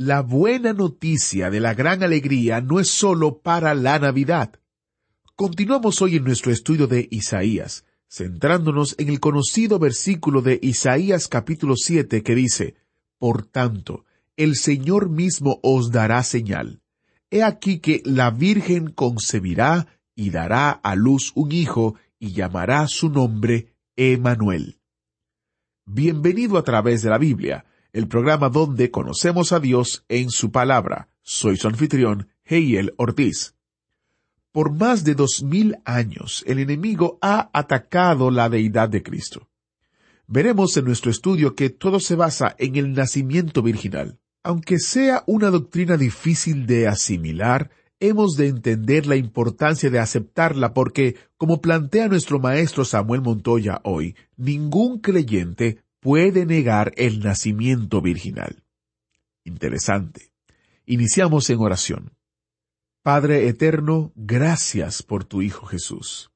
La buena noticia de la gran alegría no es sólo para la Navidad. Continuamos hoy en nuestro estudio de Isaías, centrándonos en el conocido versículo de Isaías capítulo 7 que dice, Por tanto, el Señor mismo os dará señal. He aquí que la Virgen concebirá y dará a luz un hijo y llamará su nombre Emanuel. Bienvenido a través de la Biblia, el programa donde conocemos a Dios en su palabra. Soy su anfitrión, Heiel Ortiz. Por más de dos mil años, el enemigo ha atacado la deidad de Cristo. Veremos en nuestro estudio que todo se basa en el nacimiento virginal. Aunque sea una doctrina difícil de asimilar, hemos de entender la importancia de aceptarla porque, como plantea nuestro maestro Samuel Montoya hoy, ningún creyente puede negar el nacimiento virginal. Interesante. Iniciamos en oración. Padre eterno, gracias por tu Hijo Jesús.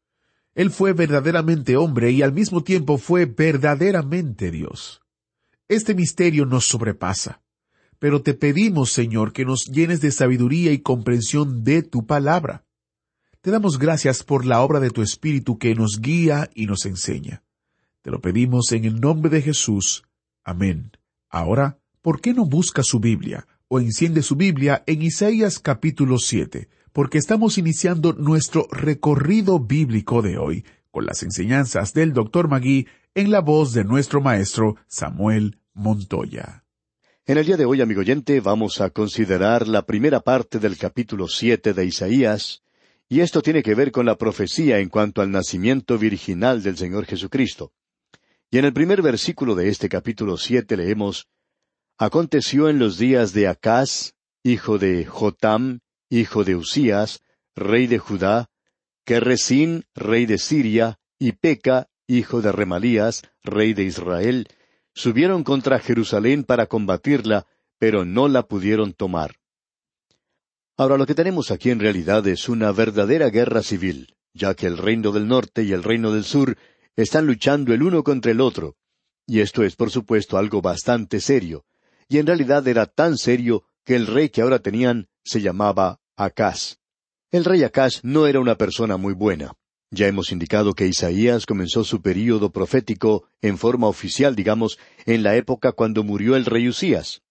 Él fue verdaderamente hombre y al mismo tiempo fue verdaderamente Dios. Este misterio nos sobrepasa, pero te pedimos, Señor, que nos llenes de sabiduría y comprensión de tu palabra. Te damos gracias por la obra de tu Espíritu que nos guía y nos enseña. Te lo pedimos en el nombre de Jesús. Amén. Ahora, ¿por qué no busca su Biblia? o enciende su Biblia en Isaías capítulo 7, porque estamos iniciando nuestro recorrido bíblico de hoy con las enseñanzas del Dr. Magui en la voz de nuestro maestro Samuel Montoya. En el día de hoy, amigo oyente, vamos a considerar la primera parte del capítulo siete de Isaías, y esto tiene que ver con la profecía en cuanto al nacimiento virginal del Señor Jesucristo. Y en el primer versículo de este capítulo siete leemos Aconteció en los días de Acaz, hijo de Jotam, hijo de Usías, rey de Judá, que Resín, rey de Siria, y Peca, hijo de Remalías, rey de Israel, subieron contra Jerusalén para combatirla, pero no la pudieron tomar. Ahora lo que tenemos aquí en realidad es una verdadera guerra civil, ya que el reino del norte y el reino del sur están luchando el uno contra el otro, y esto es por supuesto algo bastante serio, y en realidad era tan serio que el rey que ahora tenían se llamaba Acaz. El rey Acaz no era una persona muy buena. Ya hemos indicado que Isaías comenzó su período profético en forma oficial, digamos, en la época cuando murió el rey Usías.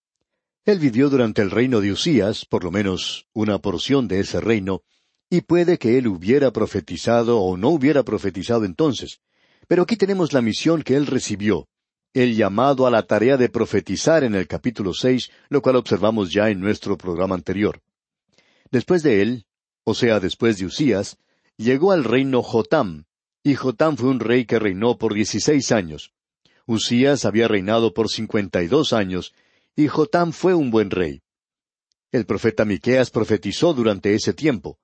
Él vivió durante el reino de Usías, por lo menos una porción de ese reino, y puede que él hubiera profetizado o no hubiera profetizado entonces. Pero aquí tenemos la misión que él recibió, el llamado a la tarea de profetizar en el capítulo seis, lo cual observamos ya en nuestro programa anterior. Después de él, o sea, después de Usías, llegó al reino Jotam, y Jotam fue un rey que reinó por dieciséis años. Usías había reinado por cincuenta y dos años, y Jotam fue un buen rey. El profeta Miqueas profetizó durante ese tiempo.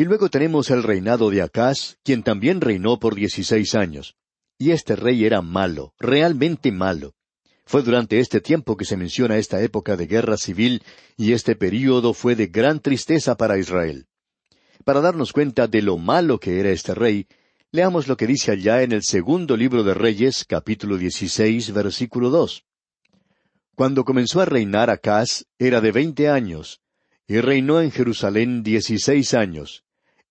Y luego tenemos el reinado de Acaz, quien también reinó por dieciséis años. Y este rey era malo, realmente malo. Fue durante este tiempo que se menciona esta época de guerra civil, y este período fue de gran tristeza para Israel. Para darnos cuenta de lo malo que era este rey, leamos lo que dice allá en el segundo libro de Reyes, capítulo 16, versículo 2. Cuando comenzó a reinar Acaz, era de veinte años, y reinó en Jerusalén dieciséis años,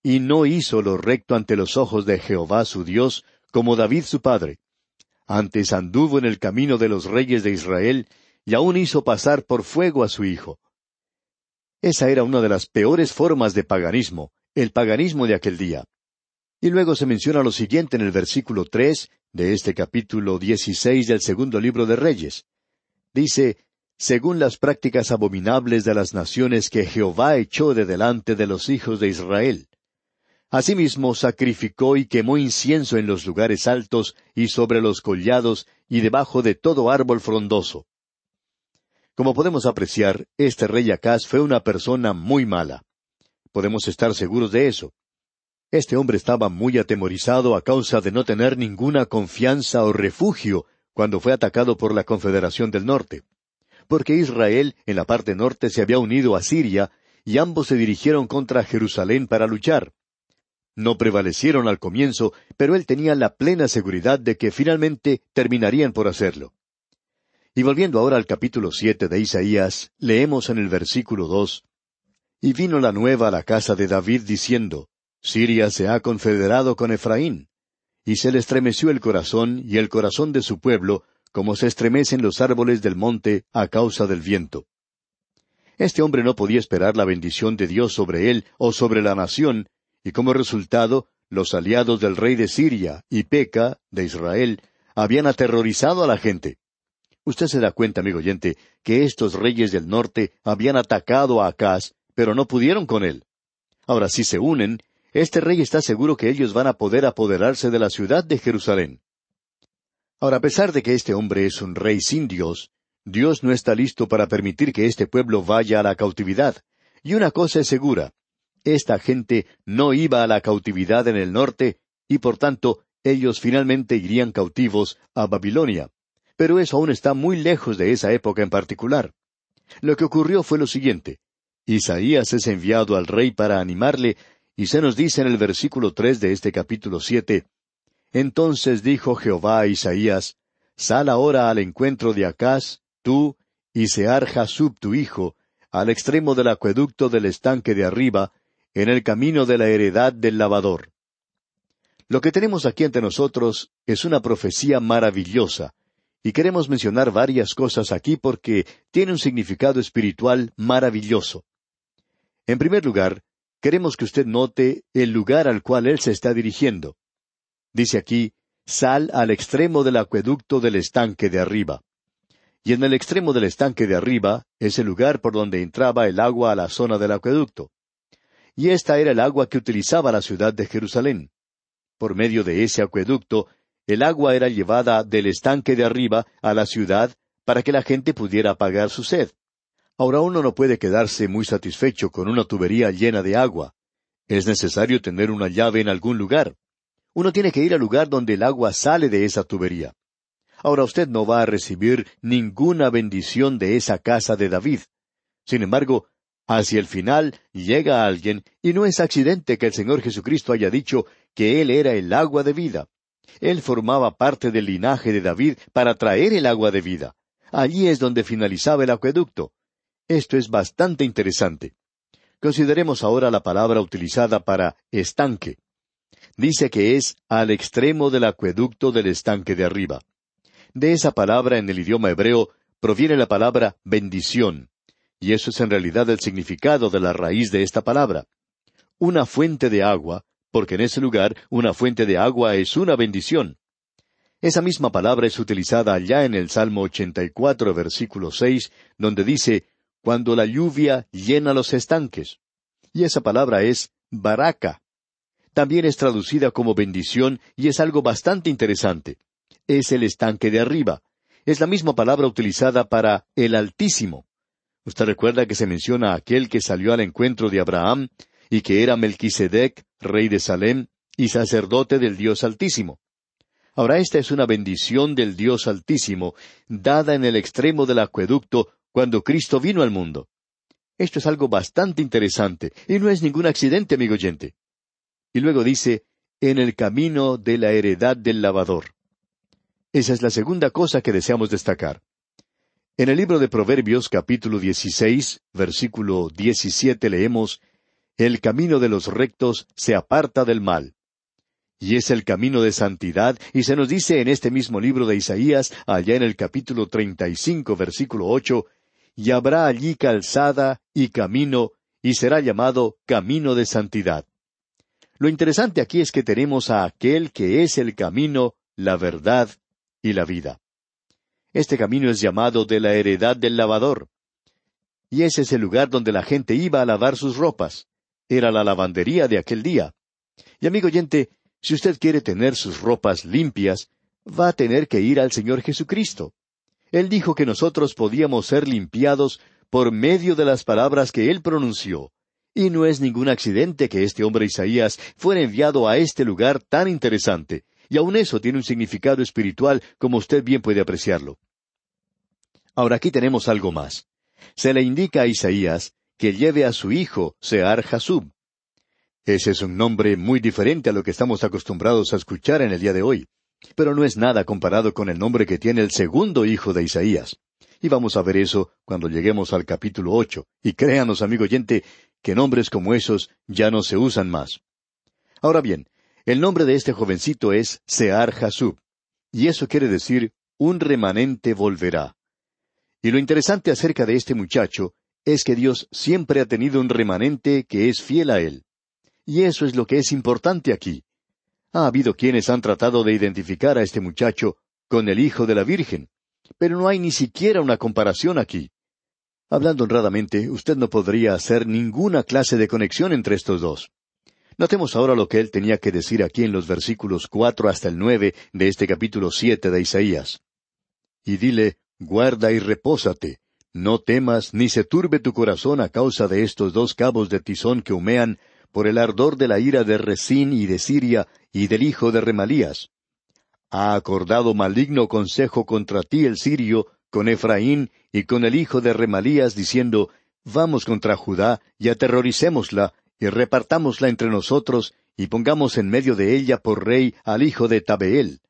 y no hizo lo recto ante los ojos de Jehová su Dios, como David su padre. Antes anduvo en el camino de los reyes de Israel, y aún hizo pasar por fuego a su hijo. Esa era una de las peores formas de paganismo, el paganismo de aquel día. Y luego se menciona lo siguiente en el versículo tres de este capítulo dieciséis del segundo libro de Reyes. Dice, según las prácticas abominables de las naciones que Jehová echó de delante de los hijos de Israel. Asimismo sacrificó y quemó incienso en los lugares altos y sobre los collados y debajo de todo árbol frondoso. Como podemos apreciar, este rey Acaz fue una persona muy mala. Podemos estar seguros de eso. Este hombre estaba muy atemorizado a causa de no tener ninguna confianza o refugio cuando fue atacado por la Confederación del Norte. Porque Israel en la parte norte se había unido a Siria y ambos se dirigieron contra Jerusalén para luchar. No prevalecieron al comienzo, pero él tenía la plena seguridad de que finalmente terminarían por hacerlo. Y volviendo ahora al capítulo siete de Isaías, leemos en el versículo dos Y vino la nueva a la casa de David diciendo, Siria se ha confederado con Efraín. Y se le estremeció el corazón y el corazón de su pueblo, como se estremecen los árboles del monte a causa del viento. Este hombre no podía esperar la bendición de Dios sobre él o sobre la nación, y como resultado, los aliados del rey de Siria y Peca, de Israel, habían aterrorizado a la gente. Usted se da cuenta, amigo oyente, que estos reyes del norte habían atacado a Acaz, pero no pudieron con él. Ahora, si se unen, este rey está seguro que ellos van a poder apoderarse de la ciudad de Jerusalén. Ahora, a pesar de que este hombre es un rey sin Dios, Dios no está listo para permitir que este pueblo vaya a la cautividad. Y una cosa es segura, esta gente no iba a la cautividad en el norte, y por tanto ellos finalmente irían cautivos a Babilonia. Pero eso aún está muy lejos de esa época en particular. Lo que ocurrió fue lo siguiente. Isaías es enviado al rey para animarle, y se nos dice en el versículo tres de este capítulo siete, Entonces dijo Jehová a Isaías, Sal ahora al encuentro de Acaz, tú, y Sear Jasub tu hijo, al extremo del acueducto del estanque de arriba, en el camino de la heredad del lavador. Lo que tenemos aquí ante nosotros es una profecía maravillosa, y queremos mencionar varias cosas aquí porque tiene un significado espiritual maravilloso. En primer lugar, queremos que usted note el lugar al cual él se está dirigiendo. Dice aquí, sal al extremo del acueducto del estanque de arriba. Y en el extremo del estanque de arriba es el lugar por donde entraba el agua a la zona del acueducto y esta era el agua que utilizaba la ciudad de Jerusalén. Por medio de ese acueducto, el agua era llevada del estanque de arriba a la ciudad para que la gente pudiera apagar su sed. Ahora uno no puede quedarse muy satisfecho con una tubería llena de agua. Es necesario tener una llave en algún lugar. Uno tiene que ir al lugar donde el agua sale de esa tubería. Ahora usted no va a recibir ninguna bendición de esa casa de David. Sin embargo, Hacia el final llega alguien, y no es accidente que el Señor Jesucristo haya dicho que Él era el agua de vida. Él formaba parte del linaje de David para traer el agua de vida. Allí es donde finalizaba el acueducto. Esto es bastante interesante. Consideremos ahora la palabra utilizada para estanque. Dice que es al extremo del acueducto del estanque de arriba. De esa palabra en el idioma hebreo proviene la palabra bendición. Y eso es en realidad el significado de la raíz de esta palabra. Una fuente de agua, porque en ese lugar una fuente de agua es una bendición. Esa misma palabra es utilizada allá en el Salmo 84, versículo 6, donde dice, cuando la lluvia llena los estanques. Y esa palabra es baraka. También es traducida como bendición y es algo bastante interesante. Es el estanque de arriba. Es la misma palabra utilizada para el Altísimo. Usted recuerda que se menciona a aquel que salió al encuentro de Abraham y que era Melquisedec, rey de Salem y sacerdote del Dios Altísimo. Ahora esta es una bendición del Dios Altísimo, dada en el extremo del acueducto cuando Cristo vino al mundo. Esto es algo bastante interesante, y no es ningún accidente, amigo oyente. Y luego dice, en el camino de la heredad del lavador. Esa es la segunda cosa que deseamos destacar. En el libro de Proverbios capítulo 16, versículo 17 leemos, El camino de los rectos se aparta del mal. Y es el camino de santidad, y se nos dice en este mismo libro de Isaías, allá en el capítulo 35, versículo 8, y habrá allí calzada y camino, y será llamado camino de santidad. Lo interesante aquí es que tenemos a aquel que es el camino, la verdad y la vida. Este camino es llamado de la heredad del lavador. Y ese es el lugar donde la gente iba a lavar sus ropas. Era la lavandería de aquel día. Y amigo oyente, si usted quiere tener sus ropas limpias, va a tener que ir al Señor Jesucristo. Él dijo que nosotros podíamos ser limpiados por medio de las palabras que Él pronunció. Y no es ningún accidente que este hombre Isaías fuera enviado a este lugar tan interesante, y aun eso tiene un significado espiritual como usted bien puede apreciarlo. Ahora aquí tenemos algo más. Se le indica a Isaías que lleve a su hijo, Sear Jasub. Ese es un nombre muy diferente a lo que estamos acostumbrados a escuchar en el día de hoy, pero no es nada comparado con el nombre que tiene el segundo hijo de Isaías. Y vamos a ver eso cuando lleguemos al capítulo ocho. Y créanos, amigo oyente, que nombres como esos ya no se usan más. Ahora bien, el nombre de este jovencito es Sear Jasub, y eso quiere decir un remanente volverá. Y lo interesante acerca de este muchacho es que Dios siempre ha tenido un remanente que es fiel a él. Y eso es lo que es importante aquí. Ha habido quienes han tratado de identificar a este muchacho con el Hijo de la Virgen, pero no hay ni siquiera una comparación aquí. Hablando honradamente, usted no podría hacer ninguna clase de conexión entre estos dos. Notemos ahora lo que él tenía que decir aquí en los versículos cuatro hasta el nueve de este capítulo siete de Isaías. Y dile, guarda y repósate, no temas ni se turbe tu corazón a causa de estos dos cabos de tizón que humean por el ardor de la ira de Resín y de Siria y del hijo de Remalías. Ha acordado maligno consejo contra ti el sirio, con Efraín y con el hijo de Remalías, diciendo, Vamos contra Judá y aterroricémosla, y repartámosla entre nosotros, y pongamos en medio de ella por rey al hijo de Tabeel.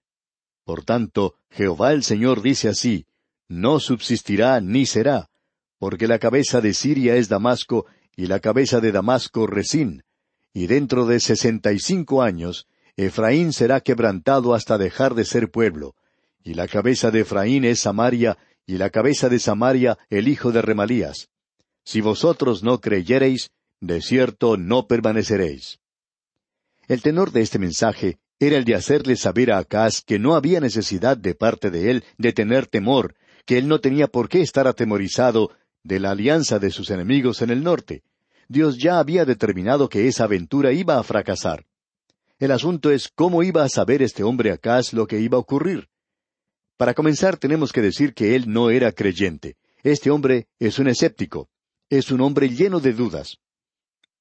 Por tanto, Jehová el Señor dice así, no subsistirá ni será, porque la cabeza de Siria es Damasco, y la cabeza de Damasco Resín, y dentro de sesenta y cinco años, Efraín será quebrantado hasta dejar de ser pueblo, y la cabeza de Efraín es Samaria, y la cabeza de Samaria el hijo de Remalías. Si vosotros no creyereis, de cierto no permaneceréis. El tenor de este mensaje era el de hacerle saber a Acaz que no había necesidad de parte de él de tener temor, que él no tenía por qué estar atemorizado de la alianza de sus enemigos en el norte. Dios ya había determinado que esa aventura iba a fracasar. El asunto es cómo iba a saber este hombre Acaz lo que iba a ocurrir. Para comenzar tenemos que decir que él no era creyente. Este hombre es un escéptico. Es un hombre lleno de dudas.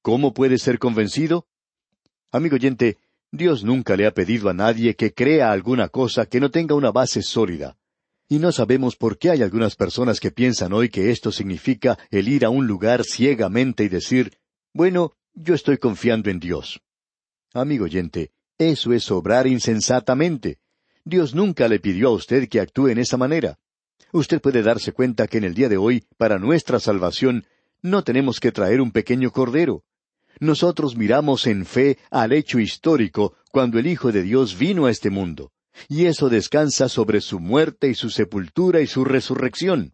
¿Cómo puede ser convencido? Amigo oyente, Dios nunca le ha pedido a nadie que crea alguna cosa que no tenga una base sólida. Y no sabemos por qué hay algunas personas que piensan hoy que esto significa el ir a un lugar ciegamente y decir, bueno, yo estoy confiando en Dios. Amigo oyente, eso es obrar insensatamente. Dios nunca le pidió a usted que actúe en esa manera. Usted puede darse cuenta que en el día de hoy, para nuestra salvación, no tenemos que traer un pequeño cordero. Nosotros miramos en fe al hecho histórico cuando el Hijo de Dios vino a este mundo y eso descansa sobre su muerte y su sepultura y su resurrección.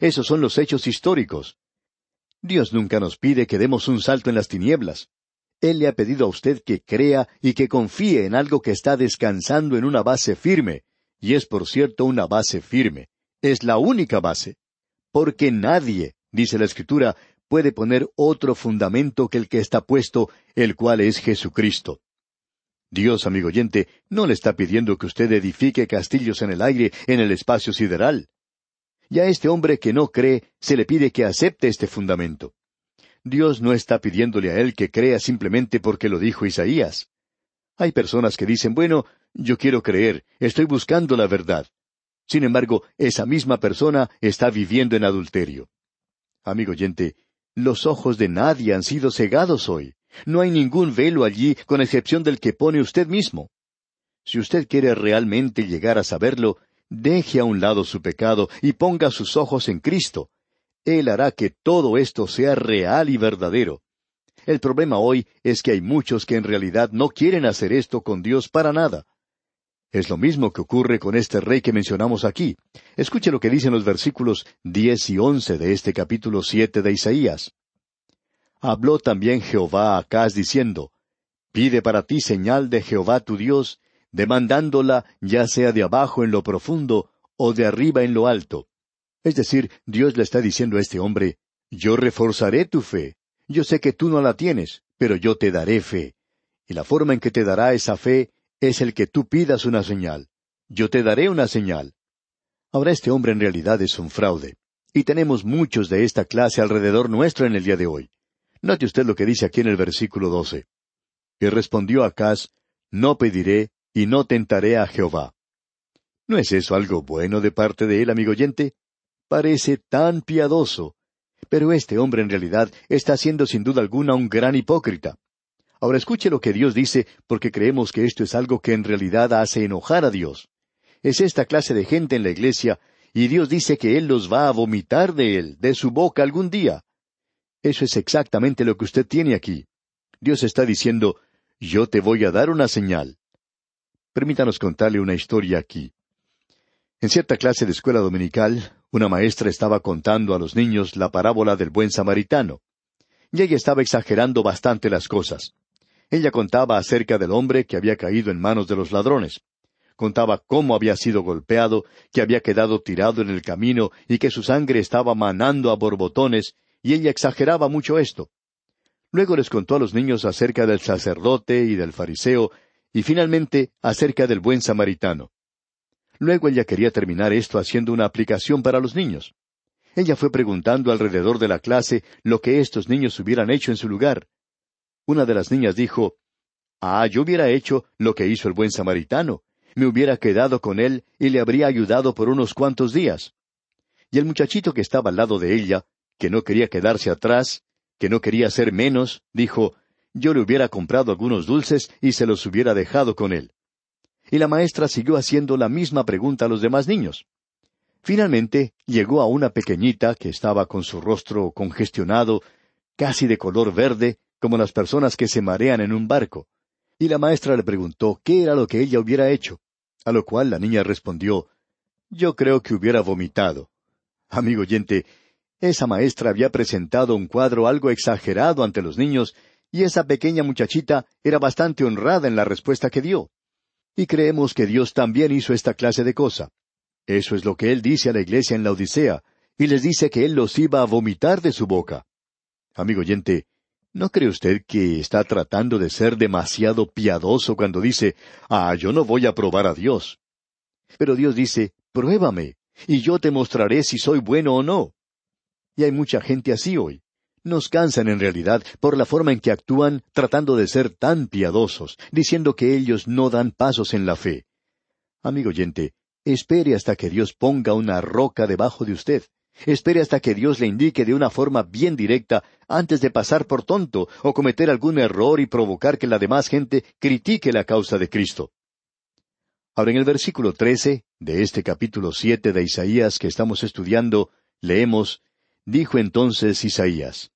Esos son los hechos históricos. Dios nunca nos pide que demos un salto en las tinieblas. Él le ha pedido a usted que crea y que confíe en algo que está descansando en una base firme, y es por cierto una base firme. Es la única base. Porque nadie, dice la Escritura, puede poner otro fundamento que el que está puesto, el cual es Jesucristo. Dios, amigo oyente, no le está pidiendo que usted edifique castillos en el aire, en el espacio sideral. Y a este hombre que no cree, se le pide que acepte este fundamento. Dios no está pidiéndole a él que crea simplemente porque lo dijo Isaías. Hay personas que dicen, bueno, yo quiero creer, estoy buscando la verdad. Sin embargo, esa misma persona está viviendo en adulterio. Amigo oyente, los ojos de nadie han sido cegados hoy. No hay ningún velo allí con excepción del que pone usted mismo. Si usted quiere realmente llegar a saberlo, deje a un lado su pecado y ponga sus ojos en Cristo. Él hará que todo esto sea real y verdadero. El problema hoy es que hay muchos que en realidad no quieren hacer esto con Dios para nada. Es lo mismo que ocurre con este rey que mencionamos aquí. Escuche lo que dicen los versículos diez y once de este capítulo siete de Isaías. Habló también Jehová a Acaz diciendo, Pide para ti señal de Jehová tu Dios, demandándola ya sea de abajo en lo profundo o de arriba en lo alto. Es decir, Dios le está diciendo a este hombre, Yo reforzaré tu fe. Yo sé que tú no la tienes, pero yo te daré fe. Y la forma en que te dará esa fe es el que tú pidas una señal. Yo te daré una señal. Ahora este hombre en realidad es un fraude, y tenemos muchos de esta clase alrededor nuestro en el día de hoy. Note usted lo que dice aquí en el versículo doce. Y respondió Acaz, No pediré y no tentaré a Jehová. ¿No es eso algo bueno de parte de él, amigo oyente? Parece tan piadoso. Pero este hombre en realidad está siendo sin duda alguna un gran hipócrita. Ahora escuche lo que Dios dice, porque creemos que esto es algo que en realidad hace enojar a Dios. Es esta clase de gente en la iglesia, y Dios dice que Él los va a vomitar de Él, de su boca algún día. Eso es exactamente lo que usted tiene aquí. Dios está diciendo, yo te voy a dar una señal. Permítanos contarle una historia aquí. En cierta clase de escuela dominical, una maestra estaba contando a los niños la parábola del buen samaritano. Y ella estaba exagerando bastante las cosas. Ella contaba acerca del hombre que había caído en manos de los ladrones. Contaba cómo había sido golpeado, que había quedado tirado en el camino y que su sangre estaba manando a borbotones, y ella exageraba mucho esto. Luego les contó a los niños acerca del sacerdote y del fariseo, y finalmente acerca del buen samaritano. Luego ella quería terminar esto haciendo una aplicación para los niños. Ella fue preguntando alrededor de la clase lo que estos niños hubieran hecho en su lugar. Una de las niñas dijo, Ah, yo hubiera hecho lo que hizo el buen samaritano. Me hubiera quedado con él y le habría ayudado por unos cuantos días. Y el muchachito que estaba al lado de ella, que no quería quedarse atrás, que no quería ser menos, dijo, Yo le hubiera comprado algunos dulces y se los hubiera dejado con él y la maestra siguió haciendo la misma pregunta a los demás niños. Finalmente llegó a una pequeñita que estaba con su rostro congestionado, casi de color verde, como las personas que se marean en un barco. Y la maestra le preguntó qué era lo que ella hubiera hecho, a lo cual la niña respondió Yo creo que hubiera vomitado. Amigo oyente, esa maestra había presentado un cuadro algo exagerado ante los niños, y esa pequeña muchachita era bastante honrada en la respuesta que dio. Y creemos que Dios también hizo esta clase de cosa. Eso es lo que Él dice a la iglesia en la Odisea, y les dice que Él los iba a vomitar de su boca. Amigo oyente, ¿no cree usted que está tratando de ser demasiado piadoso cuando dice, ah, yo no voy a probar a Dios? Pero Dios dice, pruébame, y yo te mostraré si soy bueno o no. Y hay mucha gente así hoy nos cansan en realidad por la forma en que actúan tratando de ser tan piadosos, diciendo que ellos no dan pasos en la fe. Amigo oyente, espere hasta que Dios ponga una roca debajo de usted. Espere hasta que Dios le indique de una forma bien directa antes de pasar por tonto o cometer algún error y provocar que la demás gente critique la causa de Cristo. Ahora en el versículo trece de este capítulo siete de Isaías que estamos estudiando, leemos Dijo entonces Isaías,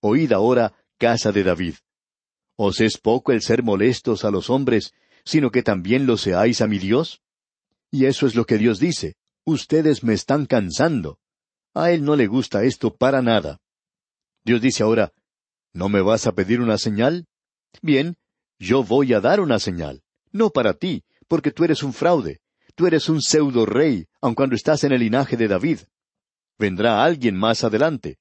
Oíd ahora, casa de David. ¿Os es poco el ser molestos a los hombres, sino que también lo seáis a mi Dios? Y eso es lo que Dios dice, ustedes me están cansando. A Él no le gusta esto para nada. Dios dice ahora, ¿no me vas a pedir una señal? Bien, yo voy a dar una señal, no para ti, porque tú eres un fraude, tú eres un pseudo rey, aun cuando estás en el linaje de David vendrá alguien más adelante.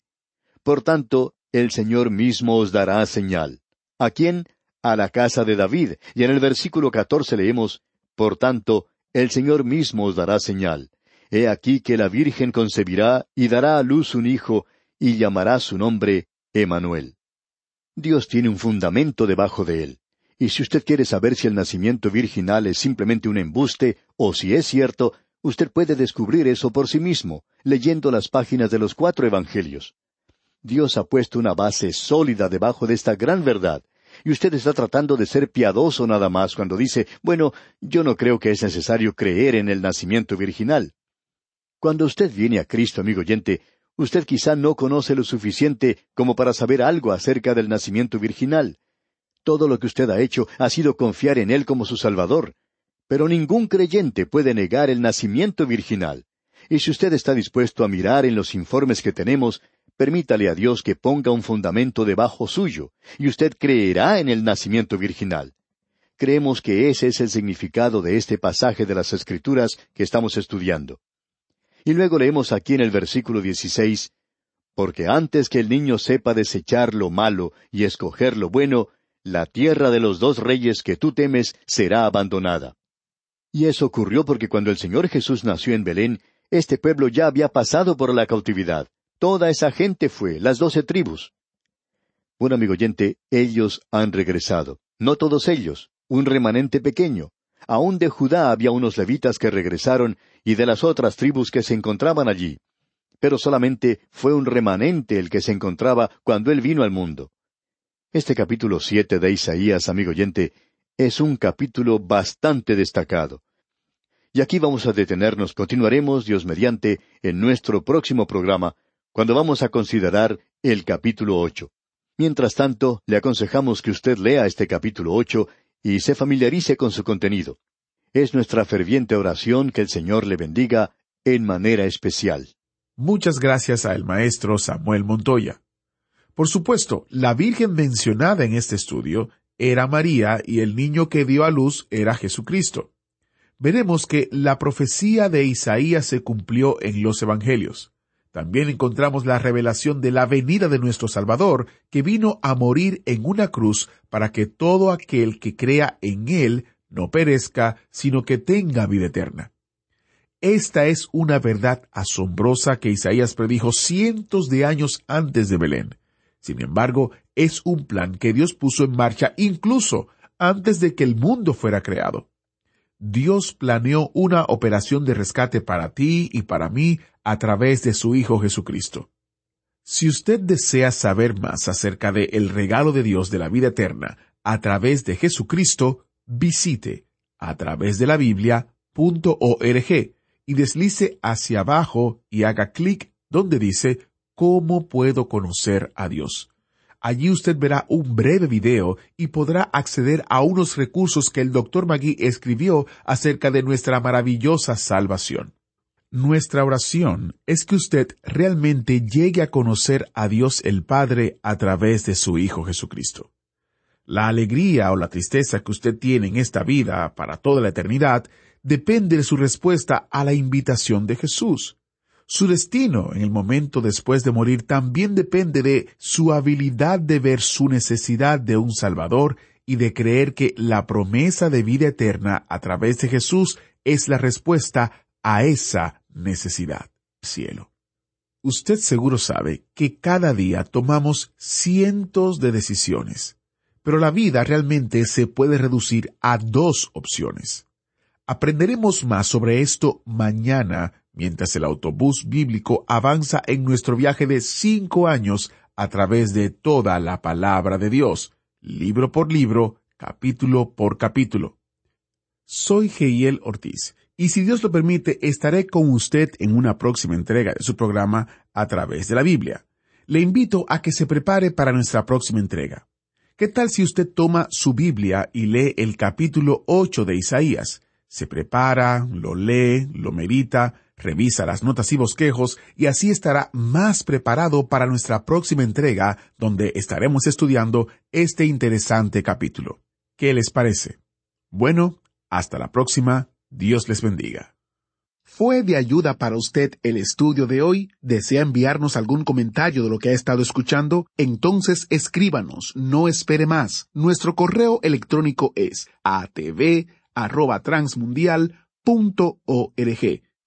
Por tanto, el Señor mismo os dará señal. ¿A quién? A la casa de David. Y en el versículo catorce leemos, Por tanto, el Señor mismo os dará señal. He aquí que la Virgen concebirá y dará a luz un hijo, y llamará su nombre Emanuel. Dios tiene un fundamento debajo de él. Y si usted quiere saber si el nacimiento virginal es simplemente un embuste o si es cierto, Usted puede descubrir eso por sí mismo, leyendo las páginas de los cuatro Evangelios. Dios ha puesto una base sólida debajo de esta gran verdad, y usted está tratando de ser piadoso nada más cuando dice, bueno, yo no creo que es necesario creer en el nacimiento virginal. Cuando usted viene a Cristo, amigo oyente, usted quizá no conoce lo suficiente como para saber algo acerca del nacimiento virginal. Todo lo que usted ha hecho ha sido confiar en Él como su Salvador, pero ningún creyente puede negar el nacimiento virginal. Y si usted está dispuesto a mirar en los informes que tenemos, permítale a Dios que ponga un fundamento debajo suyo, y usted creerá en el nacimiento virginal. Creemos que ese es el significado de este pasaje de las Escrituras que estamos estudiando. Y luego leemos aquí en el versículo 16, Porque antes que el niño sepa desechar lo malo y escoger lo bueno, la tierra de los dos reyes que tú temes será abandonada. Y eso ocurrió porque cuando el Señor Jesús nació en Belén, Este pueblo ya había pasado por la cautividad. Toda esa gente fue, las doce tribus. Bueno, amigo oyente, ellos han regresado. No todos ellos, un remanente pequeño. Aún de Judá había unos levitas que regresaron y de las otras tribus que se encontraban allí. Pero solamente fue un remanente el que se encontraba cuando él vino al mundo. Este capítulo siete de Isaías, amigo oyente, es un capítulo bastante destacado. Y aquí vamos a detenernos, continuaremos, Dios mediante, en nuestro próximo programa, cuando vamos a considerar el capítulo ocho. Mientras tanto, le aconsejamos que usted lea este capítulo ocho y se familiarice con su contenido. Es nuestra ferviente oración que el Señor le bendiga en manera especial. Muchas gracias al maestro Samuel Montoya. Por supuesto, la Virgen mencionada en este estudio era María y el niño que dio a luz era Jesucristo. Veremos que la profecía de Isaías se cumplió en los Evangelios. También encontramos la revelación de la venida de nuestro Salvador, que vino a morir en una cruz para que todo aquel que crea en Él no perezca, sino que tenga vida eterna. Esta es una verdad asombrosa que Isaías predijo cientos de años antes de Belén. Sin embargo, es un plan que Dios puso en marcha incluso antes de que el mundo fuera creado. Dios planeó una operación de rescate para ti y para mí a través de su Hijo Jesucristo. Si usted desea saber más acerca de el regalo de Dios de la vida eterna a través de Jesucristo, visite a través de la Biblia.org y deslice hacia abajo y haga clic donde dice ¿Cómo puedo conocer a Dios? Allí usted verá un breve video y podrá acceder a unos recursos que el Dr. Magui escribió acerca de nuestra maravillosa salvación. Nuestra oración es que usted realmente llegue a conocer a Dios el Padre a través de su Hijo Jesucristo. La alegría o la tristeza que usted tiene en esta vida para toda la eternidad depende de su respuesta a la invitación de Jesús. Su destino en el momento después de morir también depende de su habilidad de ver su necesidad de un Salvador y de creer que la promesa de vida eterna a través de Jesús es la respuesta a esa necesidad. Cielo. Usted seguro sabe que cada día tomamos cientos de decisiones, pero la vida realmente se puede reducir a dos opciones. Aprenderemos más sobre esto mañana mientras el autobús bíblico avanza en nuestro viaje de cinco años a través de toda la palabra de Dios, libro por libro, capítulo por capítulo. Soy Geiel Ortiz, y si Dios lo permite, estaré con usted en una próxima entrega de su programa a través de la Biblia. Le invito a que se prepare para nuestra próxima entrega. ¿Qué tal si usted toma su Biblia y lee el capítulo 8 de Isaías? se prepara, lo lee, lo medita, revisa las notas y bosquejos y así estará más preparado para nuestra próxima entrega donde estaremos estudiando este interesante capítulo. ¿Qué les parece? Bueno, hasta la próxima. Dios les bendiga. ¿Fue de ayuda para usted el estudio de hoy? ¿Desea enviarnos algún comentario de lo que ha estado escuchando? Entonces escríbanos, no espere más. Nuestro correo electrónico es atv